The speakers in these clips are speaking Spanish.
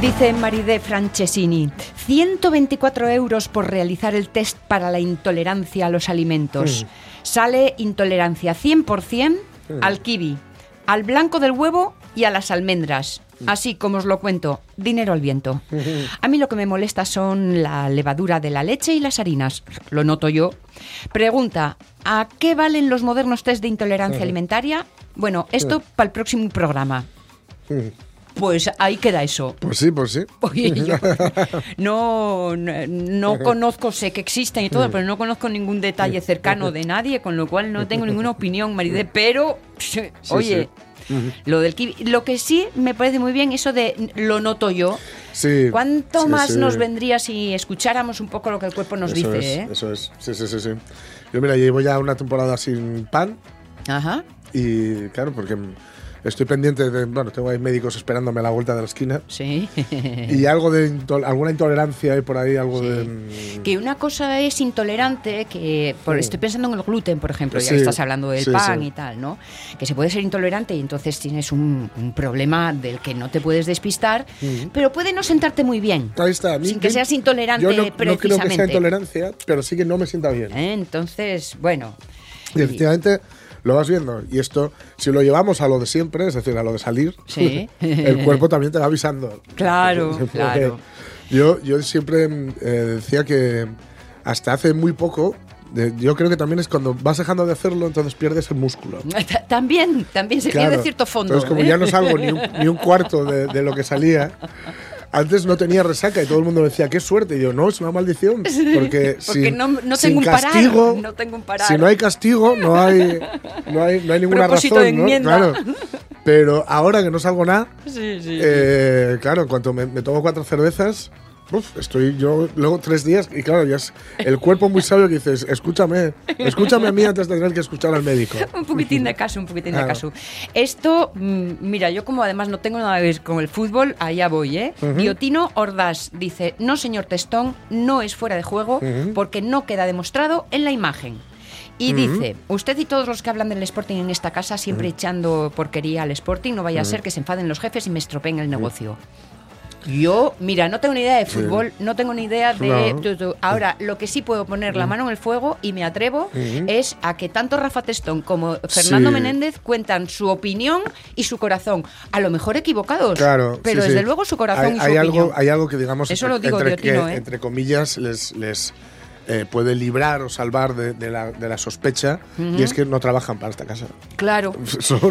Dice Maride Francesini, 124 euros por realizar el test para la intolerancia a los alimentos. Sale intolerancia 100% al kiwi, al blanco del huevo y a las almendras. Así como os lo cuento, dinero al viento. A mí lo que me molesta son la levadura de la leche y las harinas. Lo noto yo. Pregunta, ¿a qué valen los modernos test de intolerancia alimentaria? Bueno, esto para el próximo programa. Pues ahí queda eso. Pues sí, pues sí. Oye, yo no, no, no conozco, sé que existen y todo, pero no conozco ningún detalle cercano de nadie, con lo cual no tengo ninguna opinión, Maride, pero, oye, lo del kiwi, lo que sí me parece muy bien, eso de lo noto yo. Sí. ¿Cuánto sí, más sí. nos vendría si escucháramos un poco lo que el cuerpo nos eso dice? es, eh? Eso es, sí, sí, sí, sí. Yo mira, llevo ya una temporada sin pan Ajá. y claro, porque estoy pendiente de, bueno, tengo ahí médicos esperándome a la vuelta de la esquina Sí. y algo de intol- alguna intolerancia hay por ahí, algo de... mm, Que una cosa es intolerante, que por, estoy pensando en el gluten, por ejemplo, ya Sí, que estás hablando del sí, pan sí. y tal, ¿no? Que se puede ser intolerante y entonces tienes un, un problema del que no te puedes despistar, pero puede no sentarte muy bien. Ahí está. mí- Sin que seas intolerante Yo no, no creo que sea precisamente. intolerancia, pero sí que no me sienta bien. ¿eh? Entonces, bueno. Y efectivamente lo vas viendo. Y esto, si lo llevamos a lo de siempre, es decir, a lo de salir, Sí. el cuerpo también te va avisando. Claro, claro. Yo, yo siempre eh, decía que hasta hace muy poco, yo creo que también es cuando vas dejando de hacerlo, entonces pierdes el músculo. Ta- También, también se Claro. pierde cierto fondo. Entonces, como ¿eh? ya no salgo ni un, ni un cuarto de, de lo que salía, antes no tenía resaca y todo el mundo decía, qué suerte. Y yo, no, es una maldición. Porque, Porque sin, no- no sin tengo un parar, castigo, no tengo un parar. Si no hay castigo, no hay, no hay, no hay ninguna Propósito razón. de ¿no? enmienda. Claro. Pero ahora que no salgo nada, Sí, sí. eh, claro, en cuanto me, me tomo cuatro cervezas, uf, estoy yo luego tres días y claro, ya es el cuerpo muy sabio que dices, escúchame, escúchame a mí antes de tener que escuchar al médico. Un poquitín de caso, un poquitín de caso. Esto, mm, mira, yo como además no tengo nada que ver con el fútbol, allá voy, ¿eh? Biotino Ordaz dice, no señor Testón, no es fuera de juego porque no queda demostrado en la imagen. Y dice, usted y todos los que hablan del Sporting en esta casa siempre echando porquería al Sporting, no vaya a ser que se enfaden los jefes y me estropeen el negocio. Yo, mira, no tengo ni idea de fútbol, no tengo ni idea de... No. tu, tu. Ahora, lo que sí puedo poner la mano en el fuego y me atrevo es a que tanto Rafa Testón como Fernando Sí. Menéndez cuentan su opinión y su corazón. A lo mejor equivocados, Claro, pero sí, desde luego su corazón hay, y su hay opinión. algo, hay algo que digamos Eso lo digo entre, que, ¿eh? entre comillas les, les eh, puede librar o salvar de, de la, de la sospecha y es que no trabajan para esta casa. Claro.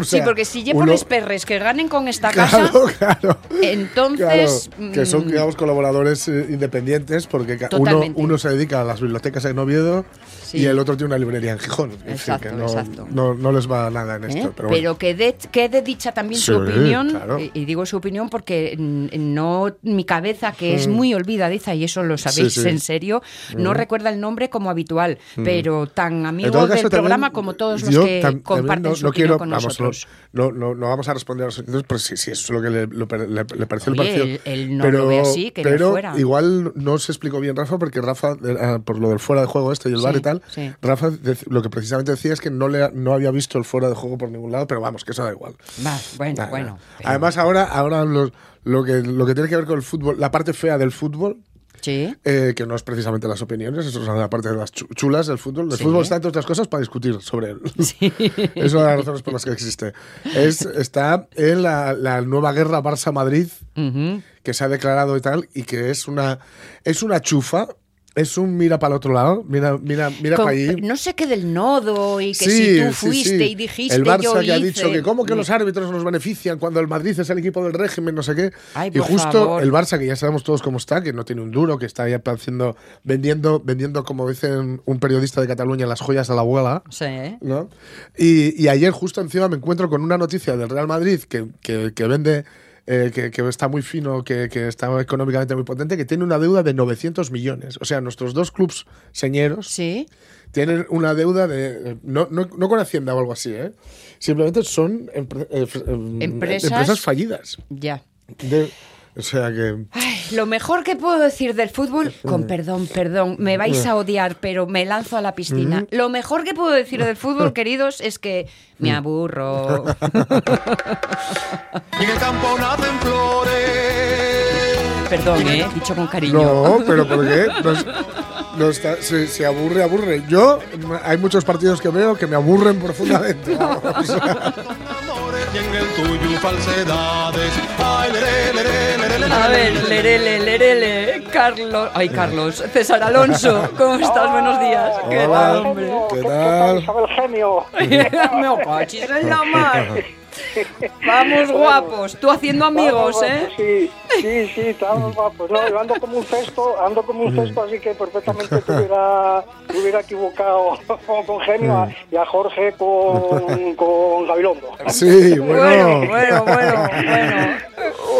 Sí, porque si llevo uno- los perres que ganen con esta casa, claro. entonces... Claro, que son, mm, digamos, colaboradores eh, independientes porque uno, uno se dedica a las bibliotecas en Oviedo Sí. y el otro tiene una librería en Gijón. Exacto, que no, exacto. No, no les va nada en ¿eh? esto. Pero, Pero, bueno. que de, quede dicha también su Sí, opinión, claro. y, digo su opinión porque mm, no mi cabeza, que es muy olvidadiza, y eso lo sabéis en serio, no recuerda el nombre como habitual, pero tan amigo todo del caso, también, programa como todos los que tam- comparten no, su no quiero, con vamos, nosotros. No, no, vamos a responder a los oyentes, pero si, si eso es lo que le, lo le- le pareció, le Oye, pareció. él- él no pero, lo ve así, que no pero fuera. igual no se explicó bien Rafa, porque Rafa, eh, por lo del fuera de juego este y el Sí, bar y tal, sí. Rafa lo que precisamente decía es que no, le, no había visto el fuera de juego por ningún lado, pero vamos, que eso da igual. Va, bueno, Nada, bueno. pero- Además, ahora, ahora los- lo, que, lo que tiene que ver con el fútbol, la parte fea del fútbol, sí. eh, que no es precisamente las opiniones, eso es la parte de las chu- chulas del fútbol. El Sí. fútbol está, entre otras cosas, para discutir sobre él. es una de las razones por las que existe. Es, está en la, la nueva guerra Barça-Madrid, que se ha declarado y tal, y que es una, es una chufa. Es un mira para el otro lado, mira, mira, mira para allí. no sé qué del nodo y que Sí, si tú fuiste sí. y dijiste el Barça yo que ha dicho que cómo que los árbitros nos benefician cuando el Madrid es el equipo del régimen, no sé qué. Ay, y justo favor. el Barça, que ya sabemos todos cómo está, que no tiene un duro, que está ya haciendo, vendiendo, vendiendo, como dicen un periodista de Cataluña, las joyas a la abuela. Sí. ¿no? Y, y ayer justo encima me encuentro con una noticia del Real Madrid que, que- que vende eh, que, que está muy fino, que, que está económicamente muy potente, que tiene una deuda de 900 millones. O sea, nuestros dos clubs señeros Sí. tienen una deuda de. No, no, no con Hacienda o algo así, ¿eh? Simplemente son empre- eh, em, Empresas- empresas fallidas. Ya. De- o sea que. Ay, lo mejor que puedo decir del fútbol, con perdón, perdón, me vais a odiar, pero me lanzo a la piscina. Lo mejor que puedo decir del fútbol, queridos, es que me aburro. Y en el campo nacen flores. Perdón, ¿eh? Dicho con cariño. No, pero ¿por qué? Nos- no está- se, se aburre, aburre. Yo, hay muchos partidos que veo que me aburren profundamente. O sea, amores y en el tuyo falsedades. Ay, lere, lere, lere, lere, A ver, lere. lerele, lerele, Carlos. Ay, Carlos. César Alonso, ¿cómo estás? Buenos días. ¿Qué Hola. tal, hombre? ¿Qué tal? Isabel Genio. Me cachis en la mar. Vamos, guapos. Tú haciendo amigos, Vamos, ¿eh? Sí, sí, sí, estamos guapos. No, yo ando como un cesto, ando como un cesto, así que perfectamente te hubiera, te hubiera equivocado con Genio y a Jorge con, con Gabilondo. sí, Bueno, bueno. bueno, bueno,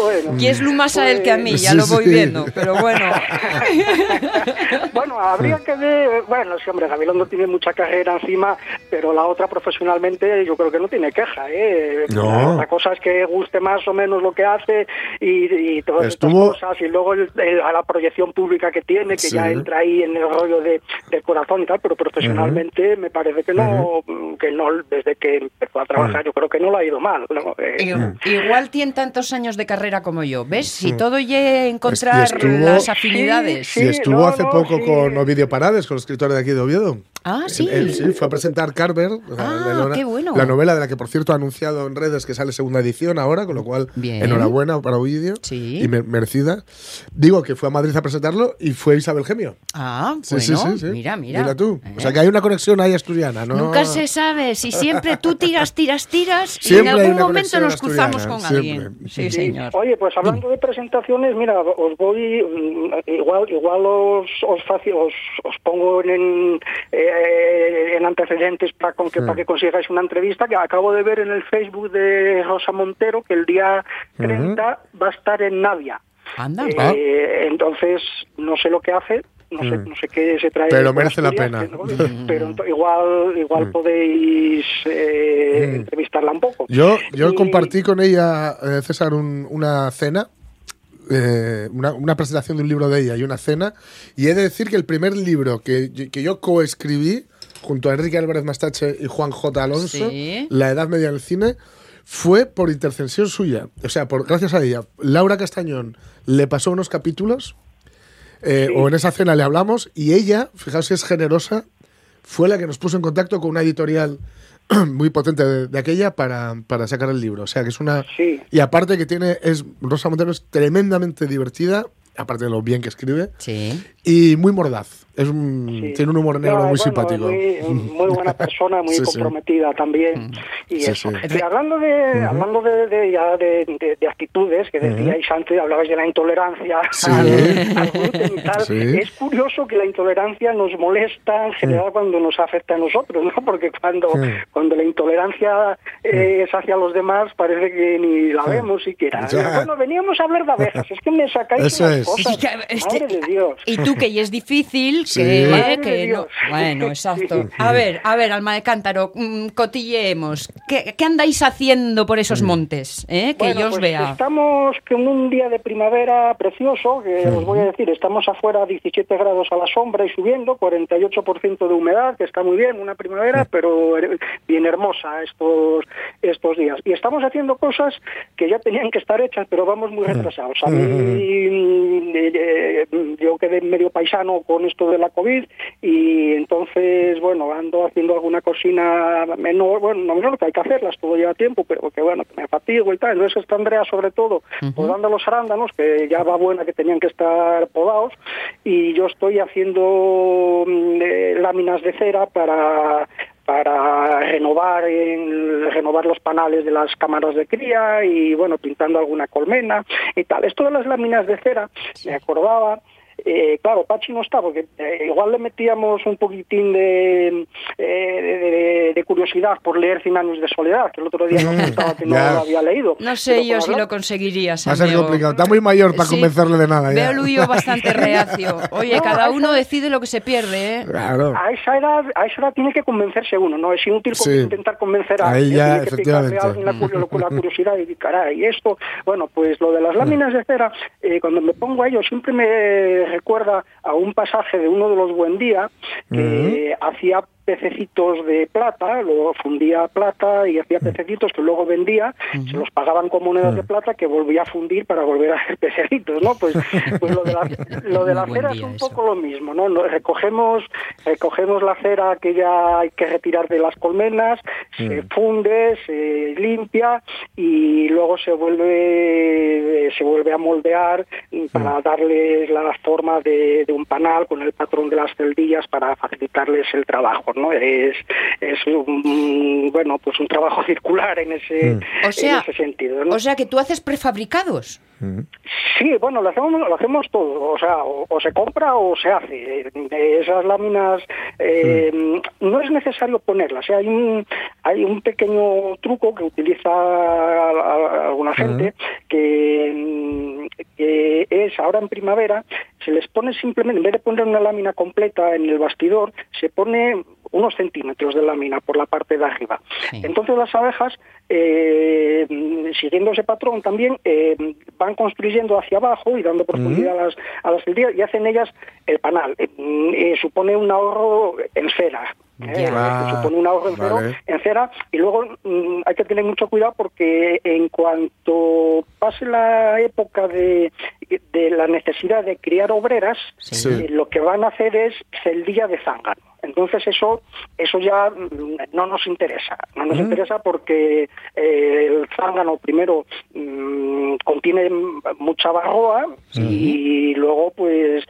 bueno. Y es más a él que a mí, ya Sí, lo voy sí. viendo, pero bueno. bueno, habría que ver, bueno, sí, hombre, Gabilondo tiene mucha carrera encima, pero la otra profesionalmente yo creo que no tiene queja, ¿eh? No. La cosa es que guste más o menos lo que hace y, y todas Estuvo- estas cosas, y luego el- el- a la proyección pública que tiene, que Sí. ya entra ahí en el rollo de, del corazón y tal, pero profesionalmente me parece que no, que no, desde que empezó a trabajar, yo creo que no lo ha ido mal. ¿no? Eh, Igual tiene tantos años de carrera como yo, ¿ves? Si todo llega a encontrar estuvo- las afinidades. Sí, Y estuvo no, hace no, poco sí. con Ovidio Parades, con el escritor de aquí de Oviedo. Ah, sí. Él- él sí, fue a presentar Carver, Ah, la novela- qué bueno. la novela de la que, por cierto, ha anunciado en redes que sale segunda edición ahora, con lo cual, Bien. enhorabuena para Ovidio. Sí. Y me- merecida. Digo que fue a Madrid a presentarlo y fue Isabel Gemio. Ah, Sí, bueno, sí, sí, sí. mira, mira. Mira tú. Eh. O sea que hay una conexión ahí asturiana, ¿no? Nunca se sabe si siempre tú tiras, tiras, tiras y Siempre en algún momento nos cruzamos con siempre. alguien. Sí, Sí. señor. Oye, pues hablando de presentaciones, mira, os voy, mm, igual igual os os, os, os pongo en, eh, en antecedentes para con que, para que consigáis una entrevista que acabo de ver en el Facebook de Rosa Montero que el día 30 va a estar en Navia. Anda. Eh, entonces, no sé lo que hace, no sé, no sé qué se trae. Pero merece la pena. ¿no? Pero igual igual podéis eh, entrevistarla un poco. Yo, yo Y- compartí con ella, eh, César, un- una cena, eh, una, una presentación de un libro de ella y una cena, y he de decir que el primer libro que, yo- que yo coescribí junto a Enrique Álvarez Mastache y Juan J. Alonso, Sí. La Edad Media del Cine, fue por intercesión suya. O sea, por, gracias a ella. Laura Castañón le pasó unos capítulos, eh, o en esa cena le hablamos, y ella, fijaos si es generosa, fue la que nos puso en contacto con una editorial muy potente de, de aquella para, para sacar el libro. O sea, que es una... Sí. Y aparte que tiene, es Rosa Montero es tremendamente divertida, aparte de lo bien que escribe, Sí. Y muy mordaz. Es un, Sí. Tiene un humor negro No, muy bueno, simpático. Muy, muy buena persona, muy Sí, sí. comprometida también. Y Sí, eso. sí. Y hablando de, hablando de, de, ya de, de- de actitudes, que decíais antes, hablabais de la intolerancia Sí. al, al gluten y tal. Sí. Es curioso que la intolerancia nos molesta en general cuando nos afecta a nosotros, ¿no? Porque cuando, cuando la intolerancia eh, es hacia los demás, parece que ni la vemos siquiera. Ya. Bueno, veníamos a hablar de abejas, es que me sacáis Eso unas es. cosas. Sí, que, Madre de Dios. Y tú que ya es difícil, Sí. que, eh, de que no. Bueno, exacto. A ver, a ver, alma de cántaro, mm, cotilleemos. ¿Qué, qué andáis haciendo por esos montes? eh? Que Bueno, yo os pues vea. Estamos con un día de primavera precioso, que os voy a decir, estamos afuera a 17 grados a la sombra y subiendo, 48% de humedad, que está muy bien, una primavera, pero her- bien hermosa estos, estos días. Y estamos haciendo cosas que ya tenían que estar hechas, pero vamos muy retrasados. A mí, mm, eh, eh, yo quedé medio paisano con esto de la COVID y entonces, bueno, ando haciendo alguna cocina menor, bueno, no menor, que hay que hacerlas, todo lleva tiempo, pero que bueno, que me fatigo y tal. Entonces está Andrea sobre todo podando los arándanos, que ya va buena que tenían que estar podados, y yo estoy haciendo mm, eh, láminas de cera para para renovar en- renovar los panales de las cámaras de cría y bueno pintando alguna colmena y tal. Esto de las láminas de cera me acordaba eh, claro, Pachi no está, porque eh, igual le metíamos un poquitín de, eh, de, de- de curiosidad por leer Cien años de soledad, que el otro día nos contaba que no lo había leído. No sé Pero yo si lo conseguirías. Va a ser complicado. Está muy mayor para Sí. convencerle de nada Veo ya. a Luyo bastante reacio. Oye, No, cada uno decide lo que se pierde, ¿eh? Claro. A esa edad, a esa edad tiene que convencerse uno, no es inútil Sí. intentar convencer a Ahí ya, que efectivamente. a alguien la, cu- la curiosidad y caray, y esto, bueno, pues lo de las láminas de cera, eh, cuando me pongo a ello siempre me recuerda a un pasaje de uno de los Buen Día que hacía pececitos de plata, luego fundía plata y hacía pececitos que luego vendía, se los pagaban con monedas de plata que volvía a fundir para volver a hacer pececitos, ¿no? Pues, pues lo de la, lo de la cera es un eso. poco lo mismo, ¿no? Recogemos, recogemos la cera que ya hay que retirar de las colmenas, se funde, se limpia y luego se vuelve, se vuelve a moldear para darles la forma de, de un panal con el patrón de las celdillas para facilitarles el trabajo, ¿no? Es, es un, bueno, pues un trabajo circular en ese, O sea, en ese sentido, ¿no? o sea que tú haces prefabricados. Sí, bueno, lo hacemos, lo hacemos todo, o sea, o, o se compra o se hace. Esas láminas eh, no es necesario ponerlas. ¿eh? Hay un hay un pequeño truco que utiliza a- a- alguna gente que, mm, que es ahora en primavera se les pone simplemente en vez de poner una lámina completa en el bastidor se pone unos centímetros de lámina por la parte de arriba. Sí. Entonces las abejas, eh, siguiendo ese patrón también, eh, van construyendo hacia abajo y dando profundidad a las, a las celdillas y hacen ellas el panal. Eh, eh, supone un ahorro en cera. Que supone un ahorro en, cero- Vale. en cera y luego mm, hay que tener mucho cuidado porque en cuanto pase la época de, de la necesidad de criar obreras, Sí. eh, lo que van a hacer es celdilla de zángano. Entonces eso eso ya mm, no nos interesa, no nos interesa porque eh, el zángano primero mm, contiene mucha barroa y luego pues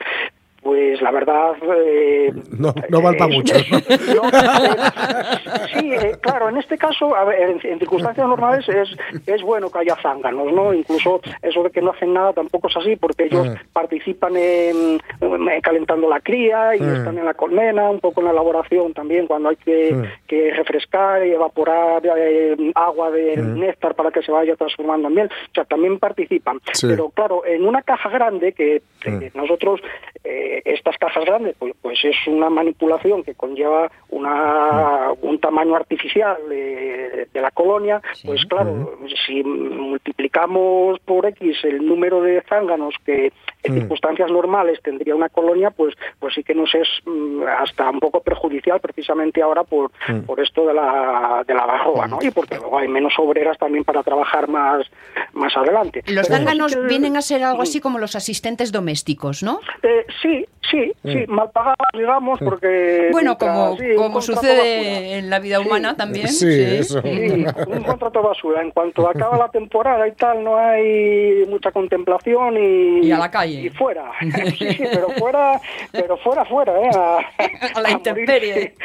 pues la verdad eh, No, no vale para es- mucho. ¿no? no, eh, sí, eh, claro, en este caso, a ver, en, en circunstancias normales es, es bueno que haya zánganos, ¿no? Incluso eso de que no hacen nada tampoco es así, porque ellos Mm. participan en, en calentando la cría y Mm. están en la colmena, un poco en la elaboración también, cuando hay que, Mm. que refrescar y evaporar eh, agua de néctar para que se vaya transformando en miel. O sea, también participan. Sí. Pero claro, en una caja grande que eh, nosotros, eh, estas cajas grandes, pues, pues es una manipulación que conlleva una, un tamaño artificial de, de la colonia, pues claro, si multiplicamos por X el número de zánganos que en circunstancias normales tendría una colonia, pues, pues sí que nos es mm, hasta un poco perjudicial precisamente ahora por, por esto de la, de la barroa, ¿no? Y porque luego hay menos obreras también para trabajar más, más adelante. Los Pero zánganos sí que- vienen a ser algo así como los asistentes domésticos, ¿no? eh, sí, sí, sí, mal pagados, digamos, porque... Bueno, mientras- como, sí, un como sucede basura. en la vida humana también. Sí, eso. Sí, un contrato basura. En cuanto acaba la temporada y tal, no hay mucha contemplación y... Y a la calle. Y fuera. Sí, sí, pero fuera, pero fuera, fuera, ¿eh? A, A la intemperie.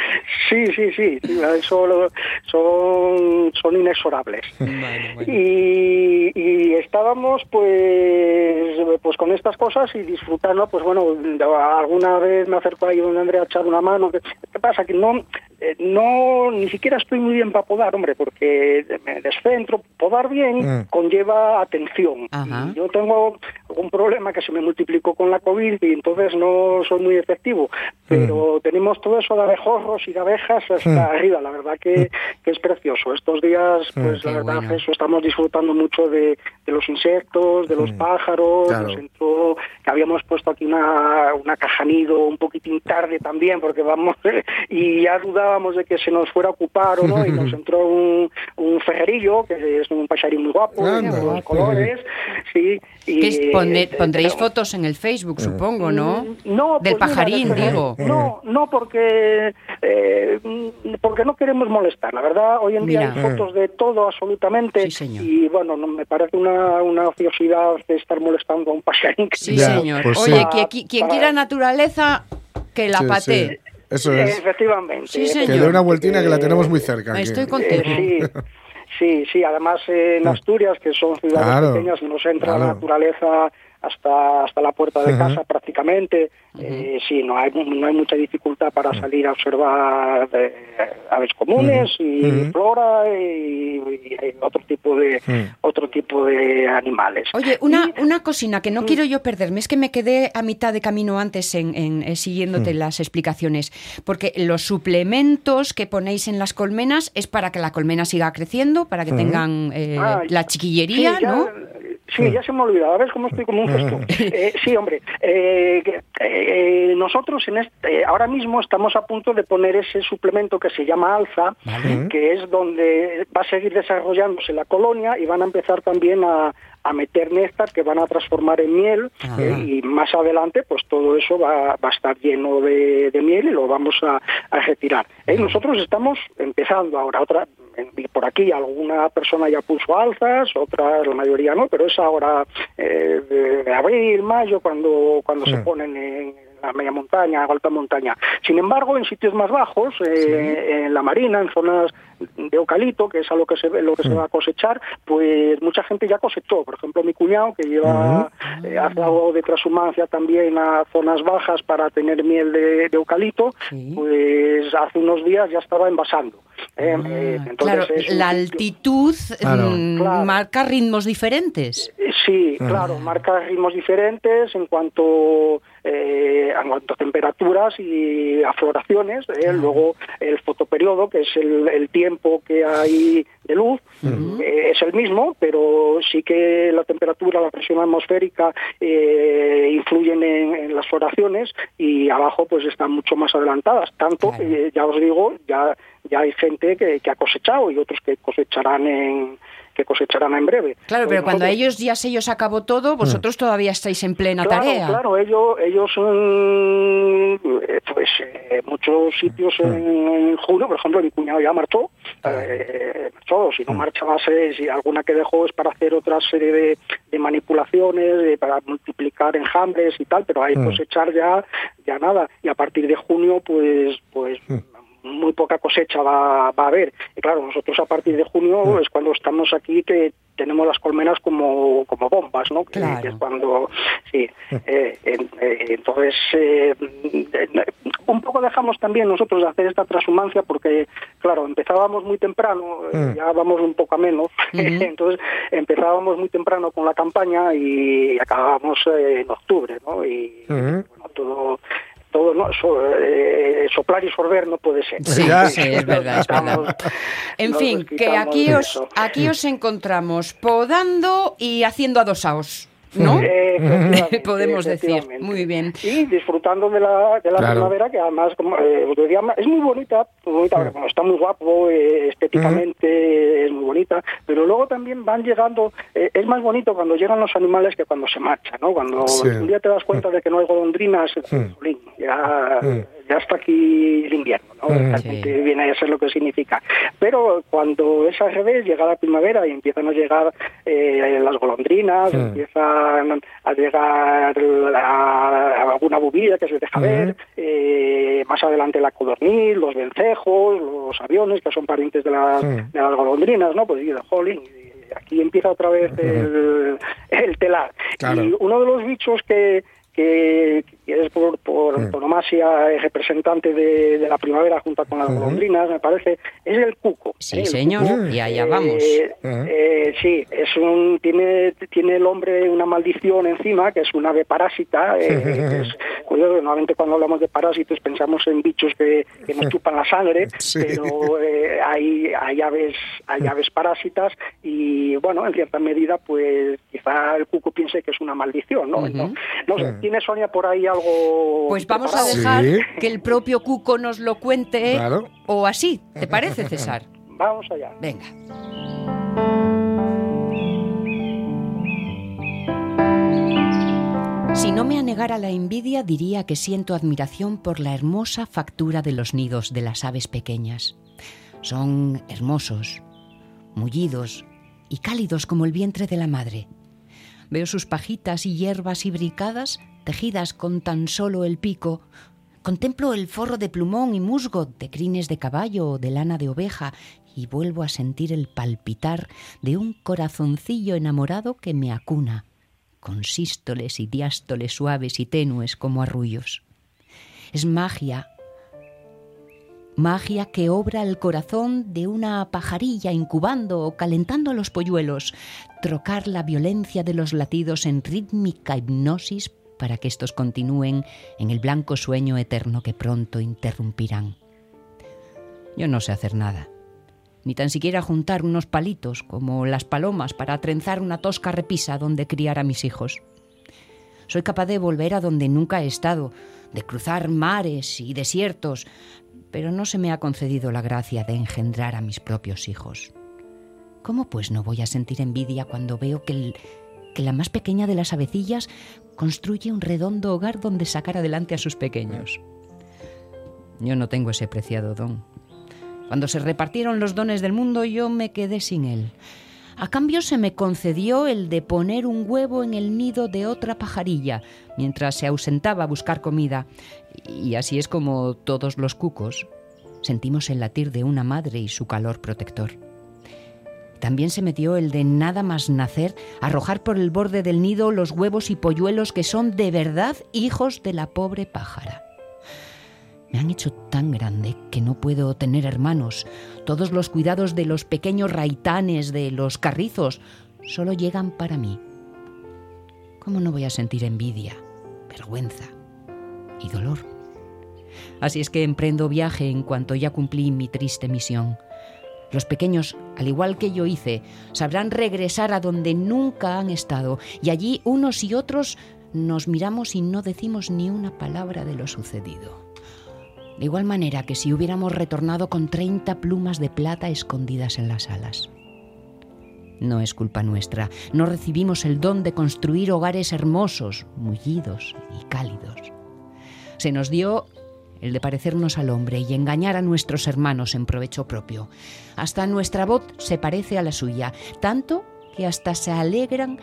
Sí, sí, sí. sí, Eso lo- son, son inexorables. Y, y estábamos pues pues con estas cosas y disfrutando pues bueno alguna vez me acerco ahí donde Andrea a echar una mano ¿qué, qué pasa? que no eh, no ni siquiera estoy muy bien para podar hombre porque me descentro podar bien Mm. conlleva atención Ajá. Yo tengo un problema que se me multiplicó con la COVID y entonces no soy muy efectivo pero tenemos todo eso de abejorros y de abejas hasta Mm. arriba la verdad que, que es precioso estos días pues la verdad bueno. eso estamos disfrutando mucho de, de los insectos, de los pájaros, Claro. nos entró, que habíamos puesto aquí una, una caja nido un poquitín tarde también, porque vamos, y ya dudábamos de que se nos fuera a ocupar o no, y nos entró un, un ferrerillo, que es un pajarín muy guapo, de Anda. todos los colores, sí. Y, pone- eh, pondréis pero- fotos en el Facebook, supongo, ¿no? Mm, No, Del pues mira, pajarín, desde- digo. No, no, porque eh, mm, porque no queremos molestar. La verdad, hoy en día Mira. hay fotos de todo absolutamente Sí, señor. y bueno, no me parece una, una ociosidad de estar molestando a un pajarín. que- Sí, Ya, señor. pues sí. Oye, quien, quien- quien quiera naturaleza, que la Sí, patee. sí. Eso es. Efectivamente. Sí, señor. Que dé una vueltina que la tenemos muy cerca. aquí. Estoy Eh, contigo. sí, sí, sí. Además, en Asturias, que son ciudades Claro, pequeñas, nos entra claro. la naturaleza hasta hasta la puerta de casa prácticamente. Eh, sí, no hay no hay mucha dificultad para salir a observar eh, aves comunes y flora y, y otro tipo de otro tipo de animales. Oye, una, una cocina que no quiero yo perderme, es que me quedé a mitad de camino antes en, en- eh, siguiéndote las explicaciones, porque los suplementos que ponéis en las colmenas es para que la colmena siga creciendo, para que tengan eh, Ah, la chiquillería, sí, ya- ¿no? Sí, ya se me olvidaba, ¿ves cómo estoy como un Eh, sí, hombre, eh, eh, nosotros en este, ahora mismo estamos a punto de poner ese suplemento que se llama alza, que es donde va a seguir desarrollándose la colonia y van a empezar también a, a meter néctar que van a transformar en miel eh, y más adelante pues todo eso va, va a estar lleno de, de miel y lo vamos a, a retirar. Eh, nosotros estamos empezando ahora, otra en- por aquí alguna persona ya puso alzas, otras la mayoría no, pero es ahora eh, de, de abril, mayo cuando cuando se ponen en la media montaña, alta montaña. Sin embargo, en sitios más bajos, eh, en la marina, en zonas de eucalipto, que es a lo que se lo que se va a cosechar, pues mucha gente ya cosechó. Por ejemplo, mi cuñado, que lleva eh, hace algo de transhumancia también a zonas bajas para tener miel de, de eucalipto, pues hace unos días ya estaba envasando. Eh, eh, Ah, entonces claro, un la altitud Claro. mm, marca ritmos diferentes. Eh, Sí, claro, marca ritmos diferentes en cuanto eh, en cuanto a temperaturas y a floraciones. eh, Luego el fotoperiodo, que es el, el tiempo que hay de luz, eh, es el mismo, pero sí que la temperatura, la presión atmosférica eh, influyen en, en las floraciones y abajo pues están mucho más adelantadas. Tanto Claro. que ya os digo, ya ya hay gente que, que ha cosechado y otros que cosecharán en que cosecharán en breve. Claro, Pues pero cuando a ellos ya se ellos acabó todo, vosotros todavía estáis en plena claro, tarea. Claro, ellos, ellos mm, eh, pues eh, muchos sitios en, en junio, por ejemplo, mi cuñado ya marchó, eh, marchó, si no marchaba, se- si alguna que dejó es para hacer otra serie de, de manipulaciones, de- para multiplicar enjambres y tal, pero ahí cosechar ya, ya nada, y a partir de junio, pues, pues muy poca cosecha va, va a haber. Y claro, nosotros a partir de junio es cuando estamos aquí que tenemos las colmenas como, como bombas, ¿no? Claro. que es cuando, sí. eh, eh, entonces, eh, un poco dejamos también nosotros de hacer esta transhumancia porque, claro, empezábamos muy temprano, eh, ya vamos un poco a menos, entonces empezábamos muy temprano con la campaña y acabábamos en octubre, ¿no? Y bueno, todo todo no So- eh, soplar y sorber no puede ser. Sí, es verdad, es verdad. En fin, que aquí os, aquí os encontramos podando y haciendo adosaos, ¿no? Efectivamente, Podemos decir. Muy bien. Y disfrutando de la, de la Claro. primavera, que además como, eh, os decía, es muy bonita, muy bonita, porque, bueno, está muy guapo, eh, estéticamente es muy bonita, pero luego también van llegando, eh, es más bonito cuando llegan los animales que cuando se marchan, ¿no? Cuando Sí. un día te das cuenta de que no hay golondrinas, ya, ya está aquí el invierno, ¿no? Realmente viene a ser lo que significa. Pero cuando es al revés, llega la primavera y empiezan a llegar eh, las golondrinas, empiezan a llegar la- alguna bubilla que se deja ver, eh, más adelante la codorniz, los vencejos, los aviones, que son parientes de las, de las golondrinas, ¿no? Pues digo, jolín, y aquí empieza otra vez el, el telar. Claro. Y uno de los bichos que, que, que es por, por antonomasia el representante de, de la primavera junto con las golondrinas, me parece, es el cuco. Sí, ¿eh? El señor, cuco, y allá vamos. eh, eh, sí, es un tiene tiene el hombre una maldición encima que es un ave parásita. eh, que es normalmente cuando hablamos de parásitos pensamos en bichos que, que nos chupan la sangre, Sí. pero eh, hay hay aves hay aves parásitas y bueno en cierta medida pues quizá el cuco piense que es una maldición, ¿no? no, no sé, tiene Sonia por ahí algo. Pues vamos a dejar Sí. que el propio Cuco nos lo cuente Claro. o así, ¿te parece, César? Vamos allá. Venga. Si no me anegara la envidia, diría que siento admiración por la hermosa factura de los nidos de las aves pequeñas. Son hermosos, mullidos y cálidos como el vientre de la madre. Veo sus pajitas y hierbas imbricadas, tejidas con tan solo el pico. Contemplo el forro de plumón y musgo de crines de caballo o de lana de oveja y vuelvo a sentir el palpitar de un corazoncillo enamorado que me acuna, con sístoles y diástoles suaves y tenues como arrullos. Es magia, magia que obra el corazón de una pajarilla incubando o calentando a los polluelos, trocar la violencia de los latidos en rítmica hipnosis para que estos continúen en el blanco sueño eterno que pronto interrumpirán. Yo no sé hacer nada, ni tan siquiera juntar unos palitos como las palomas para trenzar una tosca repisa donde criar a mis hijos. Soy capaz de volver a donde nunca he estado, de cruzar mares y desiertos, pero no se me ha concedido la gracia de engendrar a mis propios hijos. ¿Cómo pues no voy a sentir envidia cuando veo que, el- que la más pequeña de las avecillas construye un redondo hogar donde sacar adelante a sus pequeños? Yo no tengo ese preciado don. Cuando se repartieron los dones del mundo yo me quedé sin él. A cambio se me concedió el de poner un huevo en el nido de otra pajarilla mientras se ausentaba a buscar comida. Y así es como todos los cucos sentimos el latir de una madre y su calor protector. También se me dio el de nada más nacer arrojar por el borde del nido los huevos y polluelos que son de verdad hijos de la pobre pájara. Me han hecho tan grande que no puedo tener hermanos. Todos los cuidados de los pequeños raitanes, de los carrizos, solo llegan para mí. ¿Cómo no voy a sentir envidia, vergüenza y dolor? Así es que emprendo viaje en cuanto ya cumplí mi triste misión. Los pequeños, al igual que yo hice, sabrán regresar a donde nunca han estado y allí unos y otros nos miramos y no decimos ni una palabra de lo sucedido. De igual manera que si hubiéramos retornado con 30 plumas de plata escondidas en las alas. No es culpa nuestra, no recibimos el don de construir hogares hermosos, mullidos y cálidos. Se nos dio el de parecernos al hombre y engañar a nuestros hermanos en provecho propio. Hasta nuestra voz se parece a la suya, tanto que hasta se alegran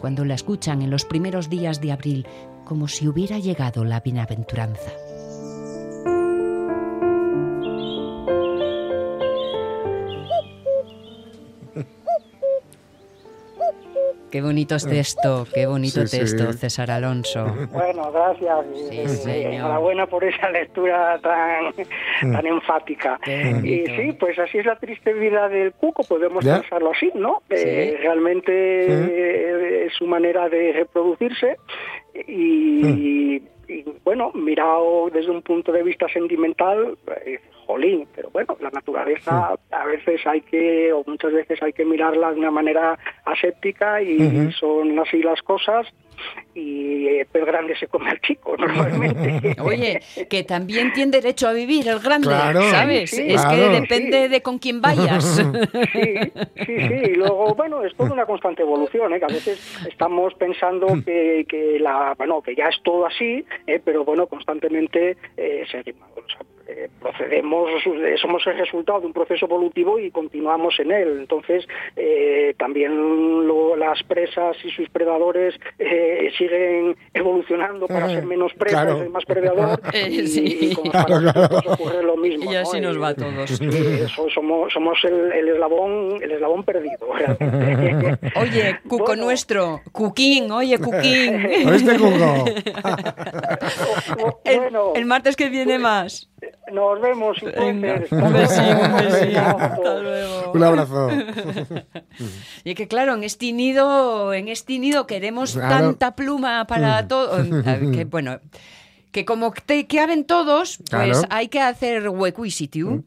cuando la escuchan en los primeros días de abril, como si hubiera llegado la bienaventuranza. Qué bonito es texto, qué bonito Sí, sí. texto, César Alonso. Bueno, gracias. Sí, Eh, señor. Enhorabuena por esa lectura tan, tan enfática. Qué Y sí, pues así es la triste vida del cuco, podemos ¿Ya? pensarlo así, ¿no? Eh, realmente eh, es su manera de reproducirse y, y, bueno, mirado desde un punto de vista sentimental, eh, jolín, pero bueno, la naturaleza a veces hay que, o muchas veces hay que mirarla de una manera aséptica y son así las cosas y eh, el grande se come al chico normalmente. Oye, que también tiene derecho a vivir el grande, Claro, ¿sabes? sí, es claro. que depende Sí. de con quién vayas. Sí, sí, sí. Y luego, bueno, es toda una constante evolución, ¿eh? que a veces estamos pensando que, que la, bueno, que ya es todo así, ¿eh? pero bueno, constantemente eh, seguimos, o sea, eh, procedemos, somos el resultado de un proceso evolutivo y continuamos en él. Entonces, eh, también lo- las presas y sus predadores eh, siguen evolucionando para ser menos presas Claro. y más predador. Eh, y, sí. y con los parásitos ocurre lo mismo. Y así ¿no? nos va a todos. Eso, somos somos el, el eslabón el eslabón perdido realmente. Oye, Cuco Bueno, nuestro, Cuquín, oye, Cuquín. ¿Oíste, Cuco? El, bueno, el martes que viene más. Nos vemos Venga, un besín, un. Hasta luego. Un abrazo. Y que claro, en este nido, en este nido queremos Claro. tanta pluma para todo. Que bueno, que como te caben todos, pues Claro. hay que hacer huecuisitiu.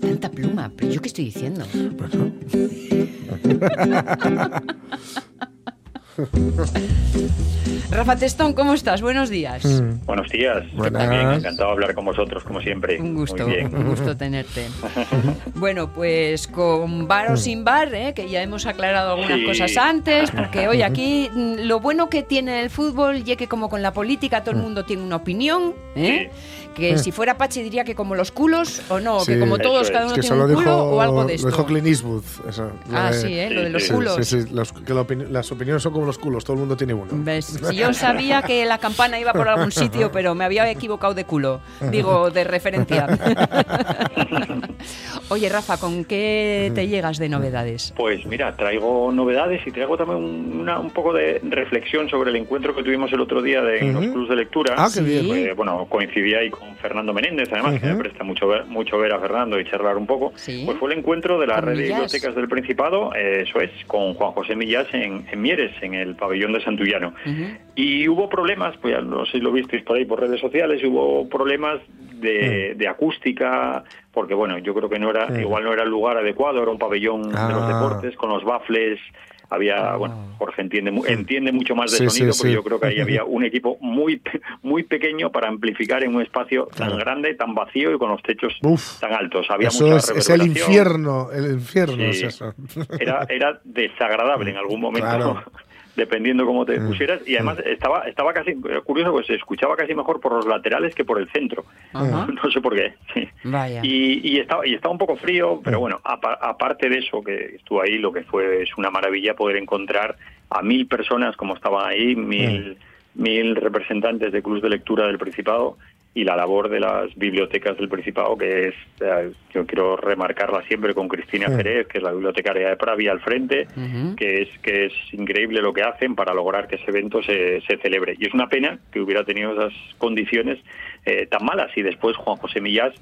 Tanta pluma, pero yo qué estoy diciendo. Rafa Testón, ¿cómo estás? Buenos días. Buenos días. Yo Buenas. También encantado de hablar con vosotros, como siempre. Un gusto, Muy bien. un gusto tenerte. Bueno, pues con bar o sin bar, ¿eh? que ya hemos aclarado algunas Sí. cosas antes, porque hoy aquí mm, lo bueno que tiene el fútbol, ya que como con la política todo el mundo tiene una opinión, ¿eh? Que si fuera Pachi diría que como los culos, o no, que como todos cada es. uno que tiene un dijo, culo o algo de esto. lo dijo Clint Eastwood. Eso, ah, de- sí, ¿eh? lo de los sí, culos. sí, sí, los- que la las opiniones son como los culos, todo el mundo tiene uno. ¿Ves? Si yo sabía que la campana iba por algún sitio, pero me había equivocado de culo. Digo, de referencia. Oye, Rafa, ¿con qué te llegas de novedades? Pues mira, traigo novedades y traigo también un, una- un poco de reflexión sobre el encuentro que tuvimos el otro día de, en los clubs de lectura. Ah, qué bien. Eh, bueno, coincidí ahí con Fernando Menéndez, además, que me presta mucho ver, mucho ver a Fernando y charlar un poco. Sí. Pues fue el encuentro de la red de bibliotecas del Principado, eh, eso es, con Juan José Millás en, en Mieres, en el pabellón de Santullano. Y hubo problemas, pues ya no sé si lo visteis por ahí por redes sociales, hubo problemas de, de acústica, porque bueno, yo creo que no era, igual no era el lugar adecuado, era un pabellón de los Ah. deportes, con los baffles, había, bueno, Jorge entiende, entiende mucho más de Sí, sonido, sí, porque sí. yo creo que ahí había un equipo muy, muy pequeño para amplificar en un espacio tan grande, tan vacío y con los techos Uf. tan altos. Había Eso mucha es, es el infierno, el infierno Sí. es eso. Era, era desagradable en algún momento, Claro. Dependiendo cómo te Mm, pusieras. Y además estaba estaba casi, curioso, pues se escuchaba casi mejor por los laterales que por el centro. Ajá. No sé por qué. sí. Vaya. Y, y estaba y estaba un poco frío, pero Mm. bueno, apa- aparte de eso, que estuvo ahí, lo que fue es una maravilla poder encontrar a mil personas como estaban ahí, mil, mil representantes de clubs de lectura del Principado y la labor de las bibliotecas del Principado, que es, eh, yo quiero remarcarla siempre con Cristina. Jerez, que es la bibliotecaria de Pravia al frente, que es que es increíble lo que hacen para lograr que ese evento se, se celebre. Y es una pena que hubiera tenido esas condiciones eh, tan malas. Y después Juan José Millás,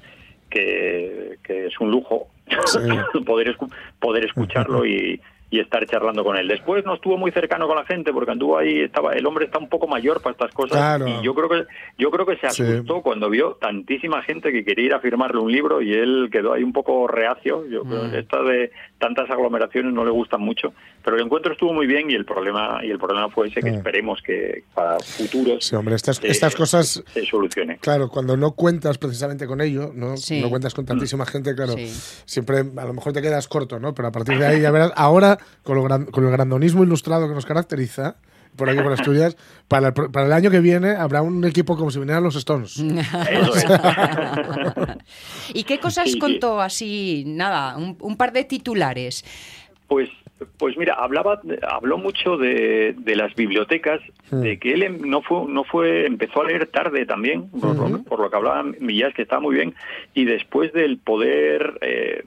que, que es un lujo poder, escu- poder escucharlo y, y estar charlando con él. Después no estuvo muy cercano con la gente porque anduvo ahí, estaba el hombre está un poco mayor para estas cosas Claro. y yo creo que yo creo que se Sí. asustó cuando vio tantísima gente que quería ir a firmarle un libro y él quedó ahí un poco reacio. Yo creo Mm. que esta de tantas aglomeraciones no le gustan mucho, pero el encuentro estuvo muy bien y el problema y el problema fue ese que Mm. esperemos que para futuros Sí, hombre, estas, eh, estas cosas, se solucione. claro, cuando no cuentas precisamente con ello, ¿no? Sí. no cuentas con tantísima gente, claro, Sí. siempre a lo mejor te quedas corto, ¿no? Pero a partir de ahí ya verás, ahora con, lo gran- con el grandonismo ilustrado que nos caracteriza, por aquí por Asturias, para el, para el año que viene habrá un equipo como si vinieran los Stones. Eso es. ¿Y qué cosas Sí, sí. contó así? Nada, un, un par de titulares. Pues, pues mira, hablaba, habló mucho de, de las bibliotecas, de que él em- no fue, no fue, empezó a leer tarde también, por, lo, por lo que hablaba Millás, que está muy bien, y después del poder eh,